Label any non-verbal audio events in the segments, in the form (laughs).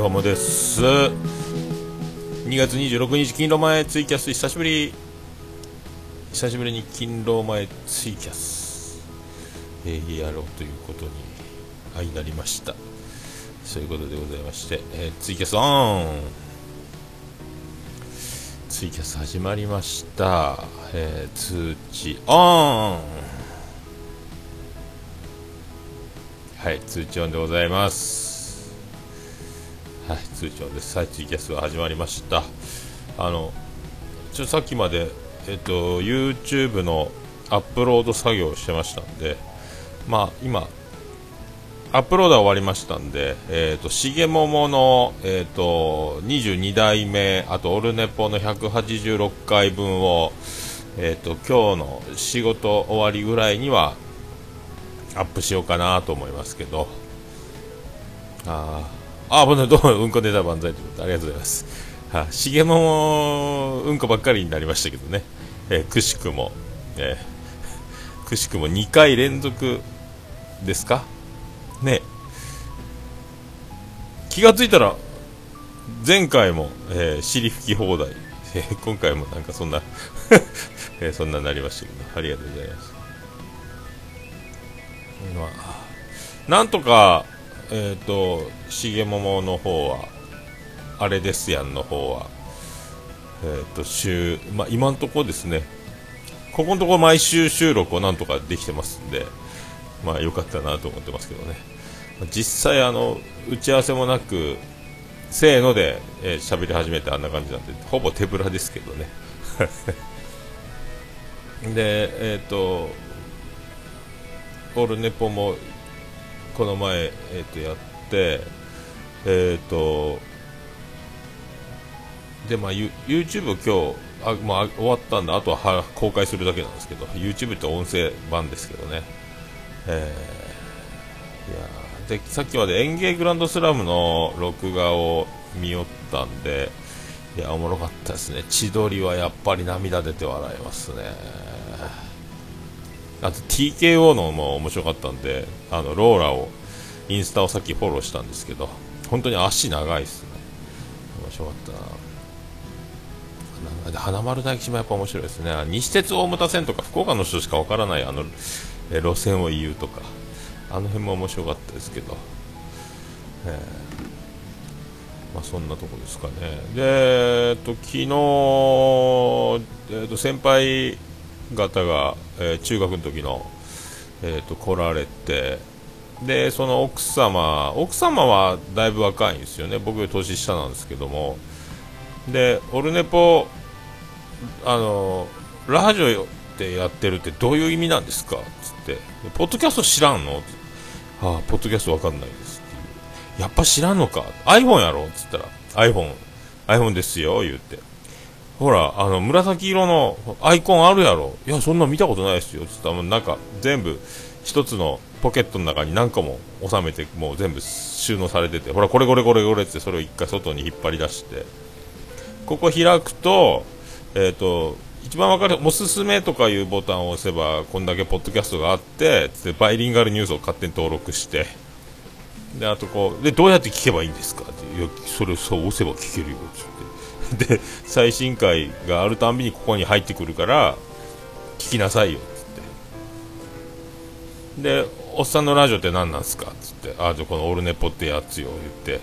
どうもです。2月26日勤労前ツイキャス久しぶり。久しぶりに勤労前ツイキャス、えー、やろうということに相なりました。そういうことでございまして、えー、ツイキャスオン。ツイキャス始まりました、えー、通知オン。はい通知オンでございます。はい、通帳です。はい、ツイキャスが始まりました。あの、ちょさっきまで、えっと、YouTube のアップロード作業をしてましたんで、まあ、今、アップロードは終わりましたんで、えっ、と、しげももの、えっ、と、22代目、あと、オルネポの186回分を、えっ、と、今日の仕事終わりぐらいには、アップしようかなと思いますけど、ああ、あ、ぼんどうも、うんこネタ万歳ということで、ありがとうございます。はあ、しげもも、うんこばっかりになりましたけどね。えー、くしくも、えー、くしくも2回連続ですか？ね気がついたら、前回も、えー、尻拭き放題、えー、今回もなんかそんな (laughs) えー、そんななりましたけど、ありがとうございます。まあ、なんとか、えっ、ー、と、しげももの方は、あれですやんの方は、えっ、ー、と、週、まあ、今んところですね、ここのところ毎週収録をなんとかできてますんで、まあ、よかったなと思ってますけどね。実際、あの、打ち合わせもなく、せーので喋、えー、り始めてあんな感じなんで、ほぼ手ぶらですけどね。(laughs) で、えっ、ー、と、オルネポもこの前、えー、とやって、えっ、ー、とでまあ、YouTube 今日あ、まあ、終わったんであとは公開するだけなんですけど YouTube って音声版ですけどね、えー、いやでさっきまで園芸グランドスラムの録画を見よったんでいやおもろかったですね。千鳥はやっぱり涙出て笑いますね。あと TKO のも面白かったんで、あのローラを、インスタをさっきフォローしたんですけど、本当に足長いですね。面白かったな。花丸大吉もやっぱ面白いですね。西鉄大牟田線とか福岡の人しかわからないあのえ路線を言うとか、あの辺も面白かったですけど、えー、まあ、そんなとこですかね。で、えっと、昨日、えっと、先輩方が、えー、中学の時の、えーと、来られてでその奥様奥様はだいぶ若いんですよね。僕より年下なんですけども。でオルネポあのラジオってやってるってどういう意味なんですか？つって。ポッドキャスト知らんの？ああポッドキャストわかんないですっていう。やっぱ知らんのか？iPhone やろ？っつったら。iPhone iPhone ですよ言って。ほら、あの、紫色のアイコンあるやろ。いや、そんな見たことないですよ。つったら、なんか、全部、一つのポケットの中に何個も収めて、もう全部収納されてて、ほら、これこれこれこれって、それを一回外に引っ張り出して、ここ開くと、えっ、ー、と、一番わかる、おすすめとかいうボタンを押せば、こんだけポッドキャストがあって、つってバイリンガルニュースを勝手に登録して、で、あとこう、で、どうやって聞けばいいんですかって、いや、それそう押せば聞けるよ、つって。で最新回があるたんびにここに入ってくるから聞きなさいよっつって。でおっさんのラジオって何なんすか？っつって。あじゃこのオルネポってやつよ言って。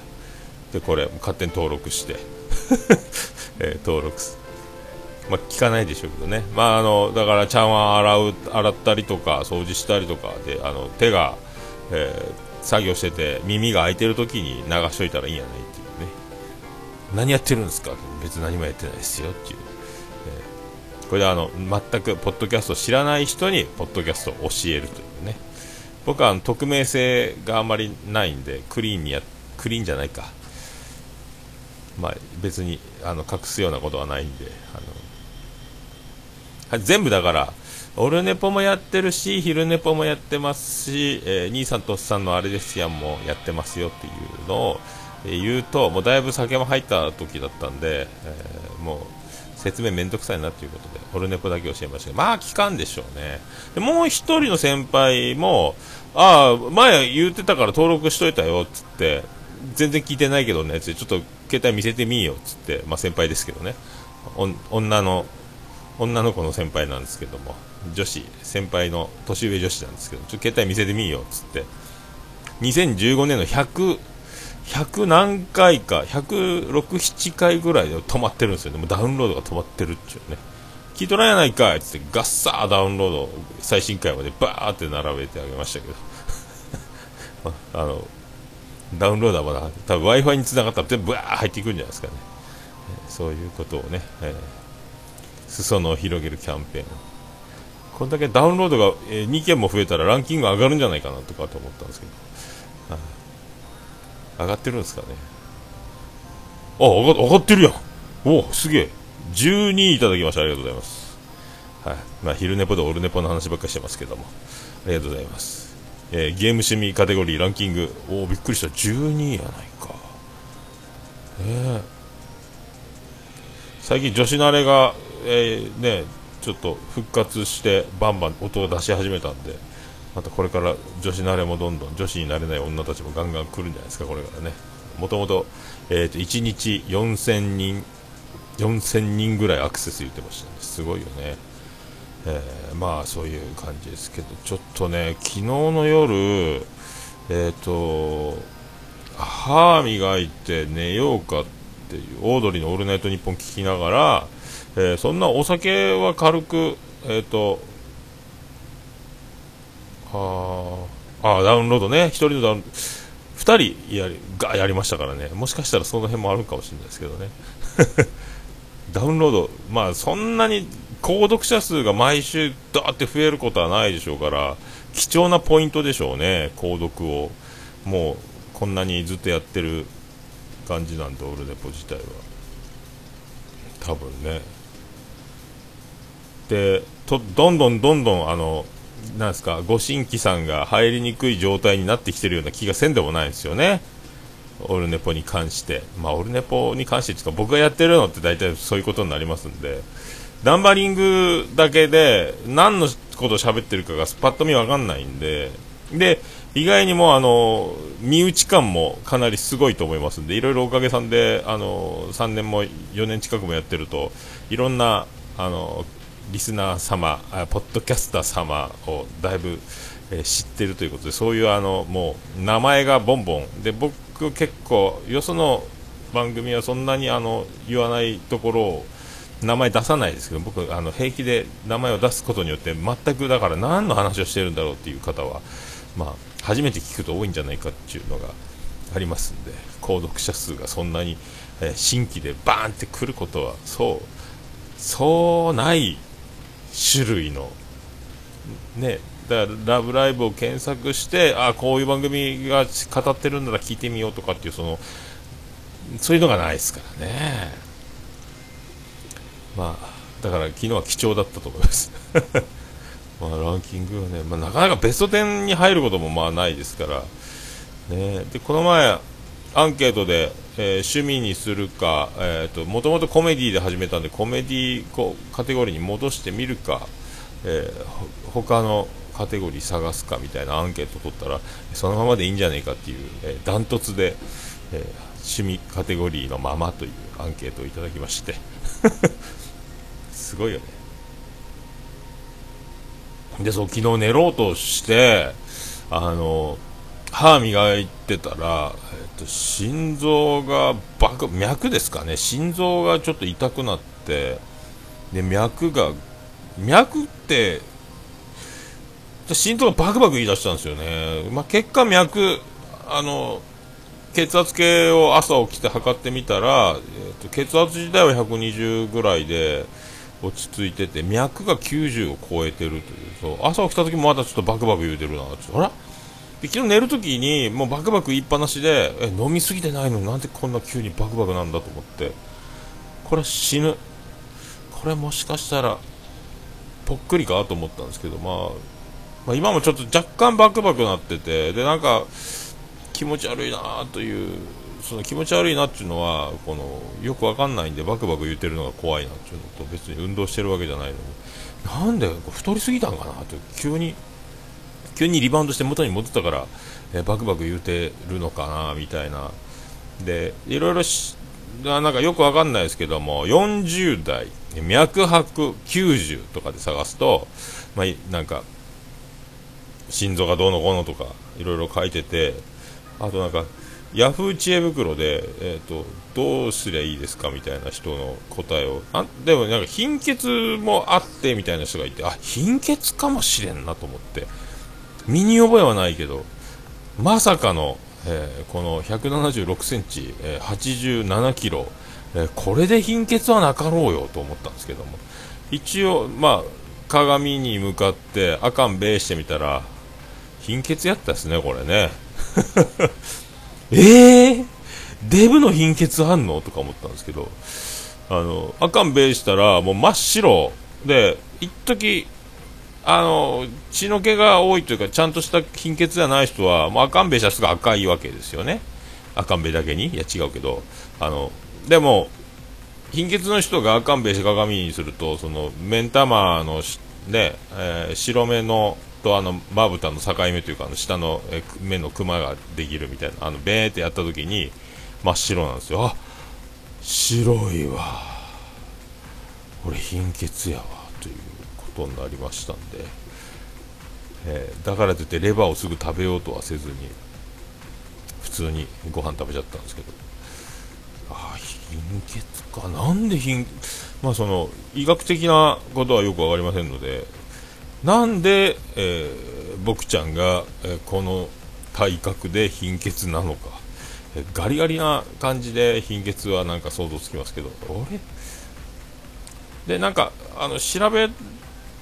でこれ勝手に登録して。(laughs) えー、登録す。まあ、聞かないでしょうけどね、まあ、あのだから茶碗洗う洗ったりとか掃除したりとかであの手が、えー、作業してて耳が開いてる時に流しといたらいいんやないって何やってるんですか？別に何もやってないですよっていう、えー、これはあの全くポッドキャストを知らない人にポッドキャストを教えるというね。僕はあの匿名性があまりないんでクリーンにやクリーンじゃないか。まあ別にあの隠すようなことはないんであの全部だからオルネポもやってるし、昼ネポもやってますし、えー、兄さんとおっさんのあれですやんもやってますよっていうのを、言うと、もうだいぶ酒も入った時だったんで、えー、もう説明めんどくさいなということで、オルネポだけ教えましたけど、まあ聞かんでしょうね。でもう一人の先輩も、ああ、前言ってたから登録しといたよ、っつって、全然聞いてないけどねつってちょっと携帯見せてみよっつって、まあ、先輩ですけどね女の女の子の先輩なんですけども女子先輩の年上女子なんですけどちょっと携帯見せてみよっつって2015年の100 100何回か106、7回ぐらいで止まってるんですよ。ねもうダウンロードが止まってるっていうね。聞いとらんやないかい。っつってガッサーダウンロード最新回までバーって並べてあげましたけど。(laughs) あのダウンローダーまだ多分 w i f i につながったら全部バー入っていくんじゃないですかね、そういうことをね、えー、裾野を広げるキャンペーンこんだけダウンロードが、えー、2件も増えたらランキング上がるんじゃないかなとかと思ったんですけど、上がってるんですかね。あ上が上がってるやん。おすげえ。12いただきました。ありがとうございます。はい。まあ、昼寝ぽでオルネポの話ばっかりしてますけども。ありがとうございます。えー、ゲーム趣味カテゴリーランキング。おおびっくりした。12位やないか。えー、最近女子慣れが、えー、ねちょっと復活してバンバン音を出し始めたんで。またこれから女子慣れもどんどん女子になれない女たちもガンガン来るんじゃないですかこれからね。もともと,、えーと、1日4000人4000人ぐらいアクセス言ってましたね。すごいよね。えー、まあそういう感じですけどちょっとね昨日の夜えっ、ー、と歯磨いて寝ようかっていうオードリーの「オールナイトニッポン」聞きながら、えー、そんなお酒は軽くえっ、とああダウンロードね。1人のダウン2人やりがやりましたからね。もしかしたらその辺もあるかもしれないですけどね。(laughs) ダウンロードまあそんなに購読者数が毎週だーって増えることはないでしょうから貴重なポイントでしょうね。購読を。もうこんなにずっとやってる感じなんでオルネポ自体は。多分ね。でとどんどんどんどんあのなんですかご新規さんが入りにくい状態になってきてるような気がせんでもないですよね。オルネポに関して。まあオルネポに関していうか僕がやってるのって大体そういうことになりますんで。ナンバリングだけで何のことを喋ってるかがパッと見わかんないんで、で、意外にもあの、身内感もかなりすごいと思いますんで、いろいろおかげさんで、あの、3年も4年近くもやってると、いろんな、あの、リスナー様、ポッドキャスター様をだいぶ、えー、知ってるということで、そういうあの、もう、名前がボンボン。で、僕結構、よその番組はそんなにあの、言わないところを、名前出さないですけど僕あの平気で名前を出すことによって全くだから何の話をしてるんだろうっていう方は、まあ、初めて聞くと多いんじゃないかっていうのがありますんで購読者数がそんなに、えー、新規でバーンってくることはそうそうない種類のねだから「ラブライブ!」を検索してあこういう番組が語ってるんなら聞いてみようとかっていうそのそういうのがないですからね。まあ、だから昨日は貴重だったと思います (laughs) まあ、ランキングはね、まあ、なかなかベスト10に入ることもまあないですから、ね、でこの前、アンケートで、えー、趣味にするか、えーと、もともとコメディで始めたんでコメディこカテゴリーに戻してみるか、えー、他のカテゴリー探すかみたいなアンケート取ったらそのままでいいんじゃないかっていう、えー、ダントツで、えー、趣味カテゴリーのままというアンケートをいただきまして。(laughs) すごいよね。でそう昨日寝ろうとしてあの歯磨いてたら、えっと、心臓がバク脈ですかね。心臓がちょっと痛くなってで脈が脈って心臓がバクバク言い出したんですよね、まあ、結果脈あの血圧計を朝起きて測ってみたら、えーと、血圧自体は120ぐらいで落ち着いてて脈が90を超えてるという。そう朝起きた時もまだちょっとバクバク言うてるなあら？で昨日寝る時にもうバクバク言いっぱなしでえ飲みすぎてないの？になんでこんな急にバクバクなんだと思って。これ死ぬ。これもしかしたらぽっくりかと思ったんですけど、まあ、まあ、今もちょっと若干バクバクなっててでなんか気持ち悪いなというその気持ち悪いなっていうのはこのよくわかんないんでバクバク言ってるのが怖いなっていうのと別に運動してるわけじゃないのに。なんで太りすぎたんかなと急に急にリバウンドして元に戻ったから、えバクバク言うてるのかなみたいな。でいろいろなんかよくわかんないですけども40代脈拍90とかで探すと、まあ、なんか心臓がどうのこうのとかいろいろ書いててあとなんかヤフー知恵袋で、えーと、どうすりゃいいですかみたいな人の答えをあでもなんか貧血もあってみたいな人がいてあ貧血かもしれんなと思って。身に覚えはないけどまさかの、えー、この176センチ、えー、87キロ、えー、これで貧血はなかろうよと思ったんですけども。一応まあ鏡に向かってあかんべーしてみたら貧血やったですねこれね。(laughs) えー、デブの貧血あんの？とか思ったんですけど、あの、あかんべいしたら、もう真っ白。で、一時あの、血の気が多いというか、ちゃんとした貧血じゃない人は、もうあかんべいしたらすぐ赤いわけですよね。あかんべいだけに。いや、違うけど、あの、でも、貧血の人があかんべいして鏡にすると、その、目ん玉のね、えー、白目のとあのまぶたの境目というかあの下の目のクマができるみたいなあのベーってやった時に真っ白なんですよ。あ白いわ。俺貧血やわ。ことになりましたんで、えー、だからといってレバーをすぐ食べようとはせずに普通にご飯食べちゃったんですけど。あ貧血か。なんで貧まあその医学的なことはよく分かりませんのでなんで、えー、僕ちゃんが、えー、この体格で貧血なのか、えー、ガリガリな感じで貧血はなんか想像つきますけど。俺でなんかあの調べ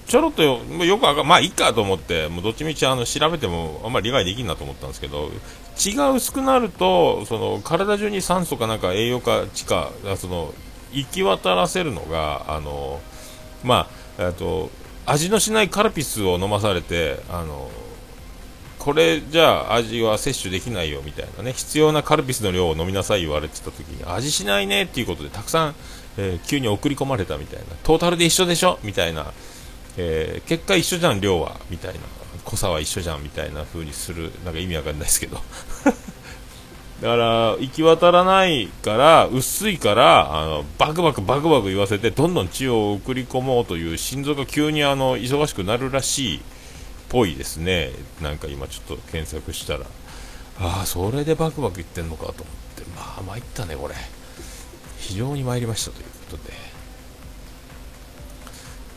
ちょろっとよよくわかまあいいかと思ってもうどっちみちあの調べてもあんまり理解できんなと思ったんですけど血が薄くなるとその体中に酸素かなんか栄養か地下その行き渡らせるのがあのまあえっと味のしないカルピスを飲まされてあのこれじゃあ味は摂取できないよみたいなね必要なカルピスの量を飲みなさい言われてた時に味しないねっていうことでたくさん、えー、急に送り込まれたみたいなトータルで一緒でしょみたいな、えー、結果一緒じゃん量はみたいな。濃さは一緒じゃんみたいな風にするなんか意味わかんないですけど。(laughs) だから行き渡らないから薄いからあのバクバクバクバク言わせてどんどん血を送り込もうという心臓が急にあの忙しくなるらしいっぽいですね。なんか今ちょっと検索したら。ああそれでバクバクいってんのかと思って。まあ参ったねこれ。非常に参りましたということで。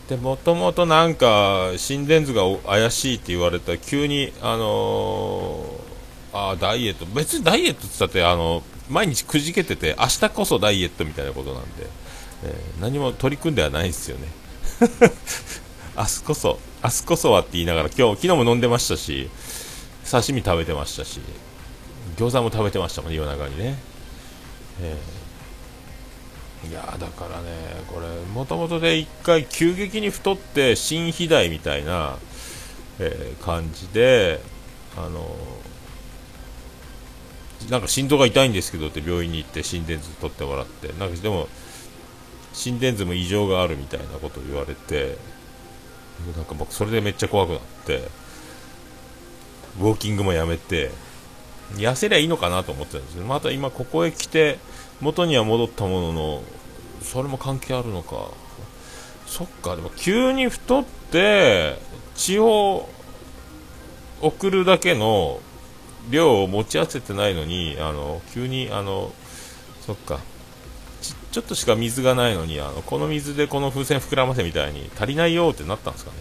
でもともとなんか心電図が怪しいって言われた急にあのーあダイエット。別にダイエットって言ったってあの毎日くじけてて明日こそダイエットみたいなことなんで、えー、何も取り組んではないですよね。(laughs) 明日こそ明日こそはって言いながら今日昨日も飲んでましたし刺身食べてましたし餃子も食べてましたもん夜中にね、えー、いやだからねこれもともとで一回急激に太って心肥大みたいな、えー、感じであのなんか心臓が痛いんですけどって病院に行って心電図取ってもらってなんかでも心電図も異常があるみたいなことを言われてなんか僕それでめっちゃ怖くなってウォーキングもやめて痩せりゃいいのかなと思ってたんですけどまた今ここへ来て元には戻ったもののそれも関係あるのか。そっかでも急に太って血を送るだけの量を持ち合わせてないのにあの急にあのそっか。ちょっとしか水がないのにあのこの水でこの風船膨らませみたいに足りないよってなったんですかね、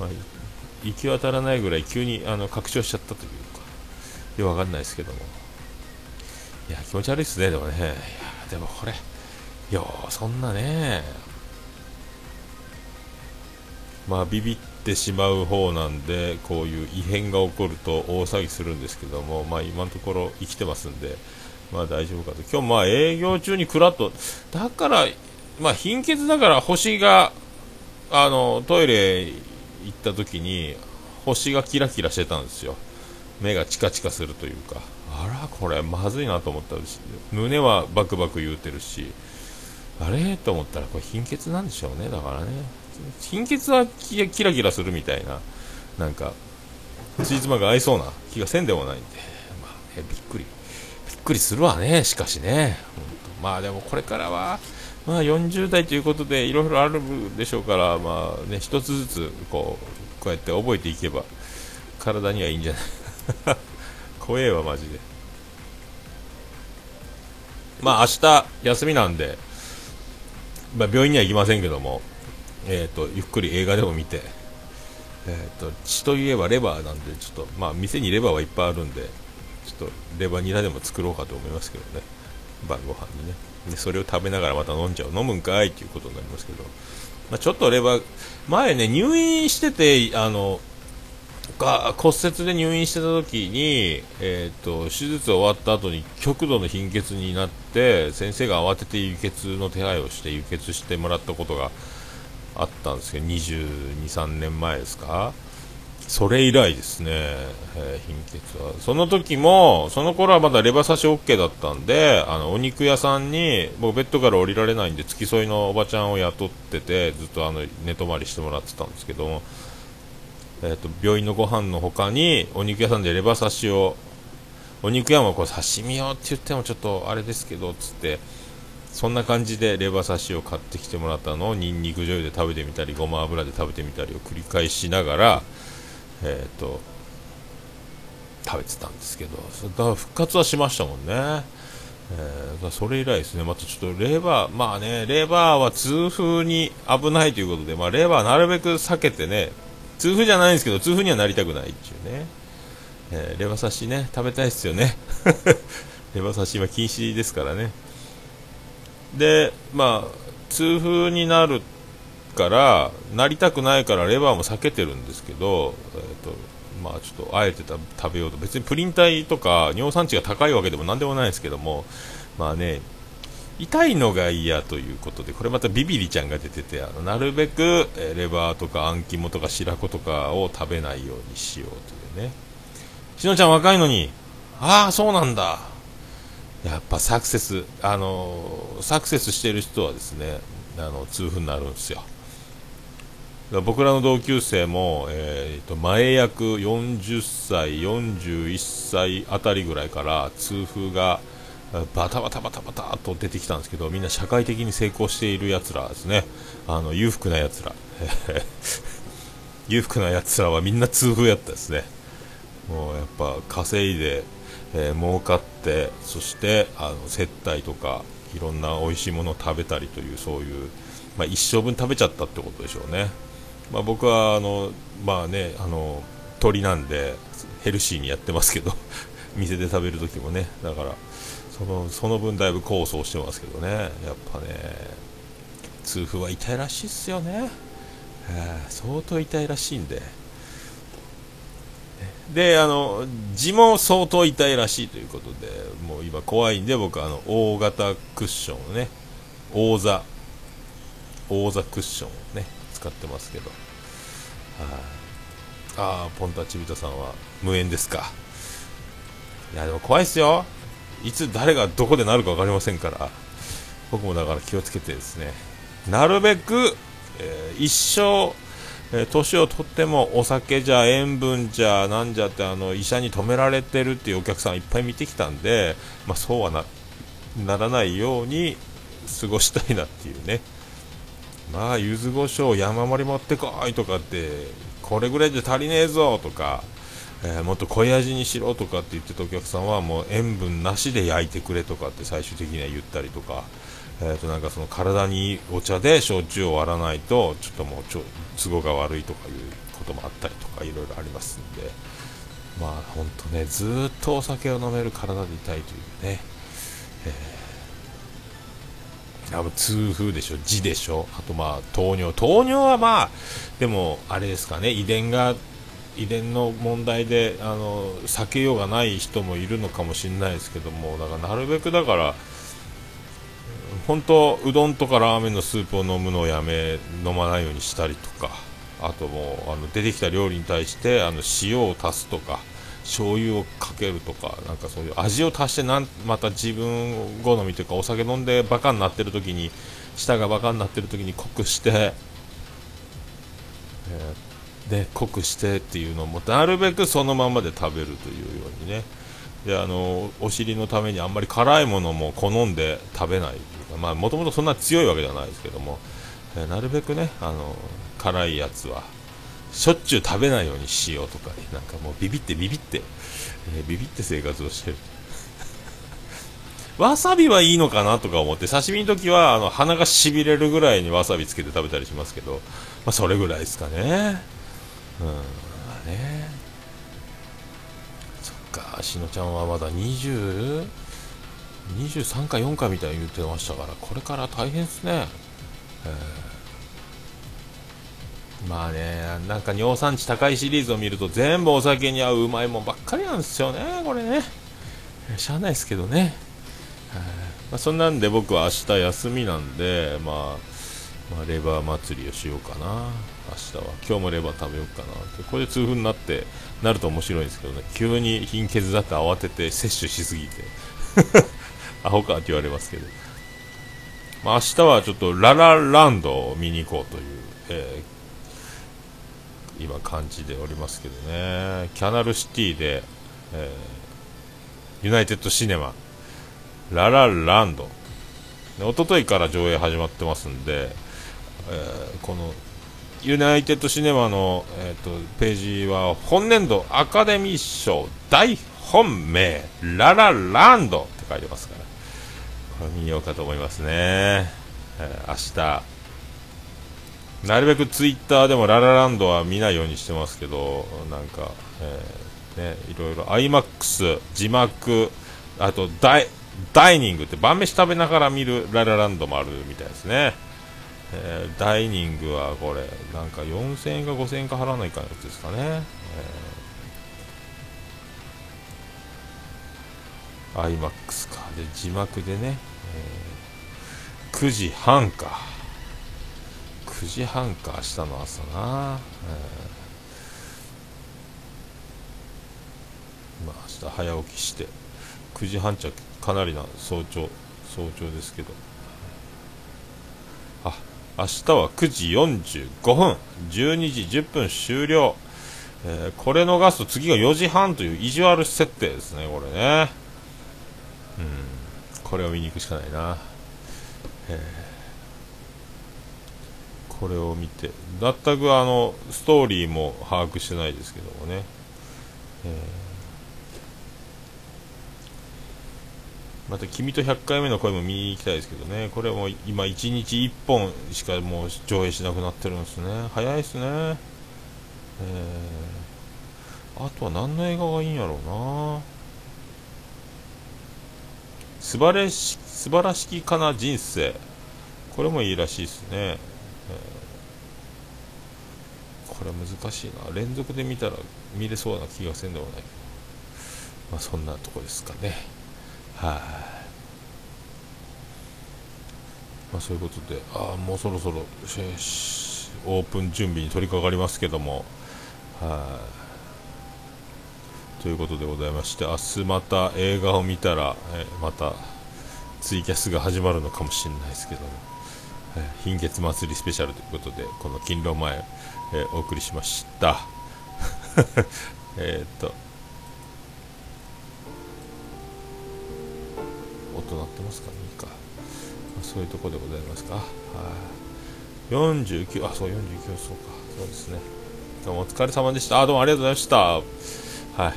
まあ、行き渡らないぐらい急にあの拡張しちゃったというか。よくわかんないですけども。や気持ち悪いですねでもね。いやでもこれよそんなね。まあビビってしまう方なんでこういう異変が起こると大騒ぎするんですけども、まあ、今のところ生きてますんで、まあ、大丈夫かと。今日まあ営業中にクラッとだから、まあ、貧血だから星があのトイレ行った時に星がキラキラしてたんですよ。目がチカチカするというか。あらこれまずいなと思ったし胸はバクバク言うてるし。あれ？と思ったらこれ貧血なんでしょうねだからね。貧血はキラキラするみたいな。なんかついつまが合いそうな気がせんでもないんで、まあ、えびっくり。びっくりするわねしかしね。まあでもこれからはまあ40代ということでいろいろあるでしょうからまあね一つずつこうこうやって覚えていけば体にはいいんじゃない？怖えわマジで。まあ明日休みなんで、まあ、病院には行きませんけども、えーと、ゆっくり映画でも見て、えーと、血といえばレバーなんでちょっと、まあ、店にレバーはいっぱいあるんでちょっとレバニラでも作ろうかと思いますけどね。晩ご飯にね。でそれを食べながらまた飲んじゃう。飲むんかいっていうことになりますけど、まあ、ちょっとレバー前ね入院しててあのが骨折で入院してた時に、えーと、手術終わった後に極度の貧血になって先生が慌てて輸血の手配をして輸血してもらったことがあったんですけど22、3年前ですか。それ以来ですね、えー、貧血は。その時もその頃はまだレバ刺し OK だったんであのお肉屋さんに僕ベッドから降りられないんで付き添いのおばちゃんを雇っててずっとあの寝泊まりしてもらってたんですけどもえーと、病院のご飯の他にお肉屋さんでレバ刺しをお肉屋もこう刺身よって言ってもちょっとあれですけどつってそんな感じでレバ刺しを買ってきてもらったのをニンニク醤油で食べてみたりごま油で食べてみたりを繰り返しながら、えーと、食べてたんですけどだから復活はしましたもんね、えー、それ以来ですね。またちょっとレバーまあねレバーは痛風に危ないということで、まあ、レバーなるべく避けてね痛風じゃないんですけど痛風にはなりたくないっていうね、えー、レバ刺しね。食べたいですよね。(laughs) レバ刺しは禁止ですからね。でまあ痛風になるからなりたくないからレバーも避けてるんですけど、えーとまあ、ちょっとあえて食べようと。別にプリン体とか尿酸値が高いわけでも何でもないですけどもまあね痛いのが嫌ということでこれまたビビリちゃんが出ててあのなるべく、レバーとかあん肝とか白子とかを食べないようにしようというね。しのちゃん若いのにああそうなんだ。やっぱサクセスあのサクセスしてる人はですねあの痛風になるんですよ。僕らの同級生も、えーと、前役40歳、41歳あたりぐらいから痛風がバタバタバタバタと出てきたんですけどみんな社会的に成功しているやつらですね。あの裕福なやつら。裕福なやつ (laughs) らはみんな痛風やったですね。もうやっぱ稼いで、えー、儲かってそしてあの接待とかいろんな美味しいものを食べたりというそういう、まあ、一生分食べちゃったってことでしょうね、まあ、僕はあのまあねあの鳥なんでヘルシーにやってますけど (laughs) 店で食べる時もね。だからそのその分だいぶ構想してますけどね。やっぱね痛風は痛いらしいっすよね、えー、相当痛いらしいんで。であの字も相当痛いらしいということでもう今怖いんで僕あの大型クッションをね大座大座クッションをね使ってますけど。ああポンタチビタさんは無縁ですか。いやでも怖いっすよ。いつ誰がどこでなるか分かりませんから僕もだから気をつけてですね。なるべく、えー、一生、えー、をとってもお酒じゃ塩分じゃなんじゃってあの医者に止められてるっていうお客さんいっぱい見てきたんで、まあ、そうはなならないように過ごしたいなっていうね。まあ柚子胡椒山盛り持ってこいとかってこれぐらいじゃ足りねえぞとかえー、もっと濃い味にしろとかって言ってたお客さんはもう塩分なしで焼いてくれとかって最終的には言ったりとか、えー、となんかその体にお茶で焼酎を割らないとちょっともうちょ都合が悪いとかいうこともあったりとかいろいろありますんでまあ本当ねずっとお酒を飲める体でいたいというね、えー、痛風でしょ、痔でしょ、あとまあ糖尿、糖尿はまあでもあれですかね遺伝が遺伝の問題であの避けようがない人もいるのかもしれないですけどもだからなるべくだから本当うどんとかラーメンのスープを飲むのをやめ飲まないようにしたりとかあともうあの出てきた料理に対してあの塩を足すとか醤油をかけるとかなんかそういう味を足してなんまた自分好みというかお酒飲んでバカになってる時に舌がバカになってる時に濃くして、えーで濃くしてっていうのもなるべくそのままで食べるというようにね、であのお尻のためにあんまり辛いものも好んで食べないまもともとそんな強いわけではないですけども、えなるべくねあの辛いやつはしょっちゅう食べないようにしようとかねなんかもうビビってビビって、えー、ビビって生活をしてる。(laughs) わさびはいいのかなとか思って刺身の時はあの鼻がしびれるぐらいにわさびつけて食べたりしますけど、まあ、それぐらいですかね。うん。まあね。そっかしのちゃんはまだ20 23か4かみたいに言ってましたからこれから大変ですね、えー、まあねなんか尿酸値高いシリーズを見ると全部お酒に合ううまいもんばっかりなんですよねこれね。しゃあないですけどね、えー、まあ、そんなんで僕は明日休みなんで、まあ、まあ、レバー祭りをしようかな。明日は。今日もレバー食べようかな。ってこれで痛風になってなると面白いんですけどね。急に貧血だって慌てて摂取しすぎて。(laughs) アホかって言われますけど、まあ、明日はちょっとララランドを見に行こうという、えー、今感じでおりますけどね。キャナルシティで、えー、ユナイテッドシネマ。ララランド。一昨日から上映始まってますんで、えー、このユナイテッドシネマの、えーと、ページは本年度アカデミー賞大本命ララランドって書いてますからこれ見ようかと思いますね、えー、明日。なるべくツイッターでもララランドは見ないようにしてますけどなんか、えー、ね、いろいろ iMAX 字幕あとダイダイニングって晩飯食べながら見るララランドもあるみたいですね、えー、ダイニングはこれなんか4000円か5000円か払わないかのやつですかね、えー、iMAX か。で字幕でねえー、9時半か。9時半か明日の朝な、えー、まあ明日早起きして。9時半ちゃかなりな早朝早朝ですけど。明日は9時45分12時10分終了。えー、これ逃すと次が4時半という意地悪設定ですね、これね。うんこれを見に行くしかないな、えー、これを見て。全くあのストーリーも把握してないですけどもね、えー、また「君と100回目の声」も見に行きたいですけどね。これも今1日1本しかもう上映しなくなってるんですね。早いですね。えー、あとは何の映画がいいんやろうな。素晴らし素晴らしきかな人生。これもいいらしいですね、えー、これ難しいな。連続で見たら見れそうな気がせんでもないまあそんなとこですかね、まあ、そういうことであもうそろそろオープン準備に取り掛かりますけども。はい。ということでございまして明日また映画を見たら、えまたツイキャスが始まるのかもしれないですけども、え貧血祭りスペシャルということでこの勤労前、えお送りしました。(laughs) えっと音鳴ってますか？いいか、まあ、そういうところでございますか？はい、49あそう49そうか。そうですね。どうもお疲れ様でした。あどうもありがとうございました。はい。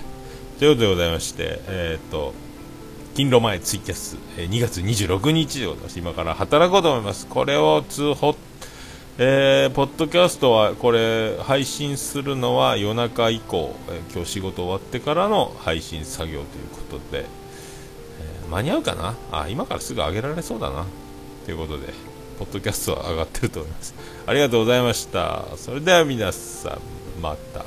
ということでございまして、えー、っと、勤労前ツイキャス、えー、2月26日でございます。今から働こうと思います。これを通報、えー、ポッドキャストはこれ配信するのは夜中以降、えー、今日仕事終わってからの配信作業ということで、間に合うかな？あ、今からすぐ上げられそうだな。ということで、ポッドキャストは上がってると思います。(laughs) ありがとうございました。それでは皆さん、また。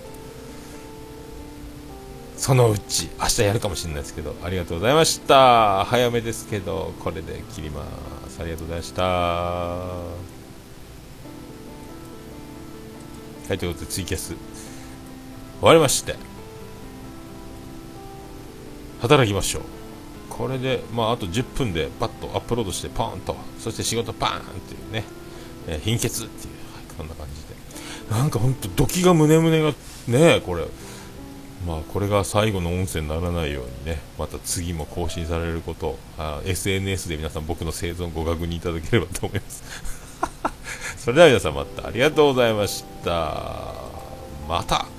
そのうち明日やるかもしれないですけどありがとうございました早めですけどこれで切りますありがとうございましたはいということでツイキャス終わりまして働きましょうこれでまああと10分でパッとアップロードしてポーンと。そして仕事パーンっていうね、えー、貧血っていう、はい、こんな感じで。なんかほんとドキが胸胸がねこれ。まあこれが最後の音声にならないようにねまた次も更新されることをあ SNS で皆さん僕の生存をご確認いただければと思います。(laughs) それでは皆さんまたありがとうございました。また。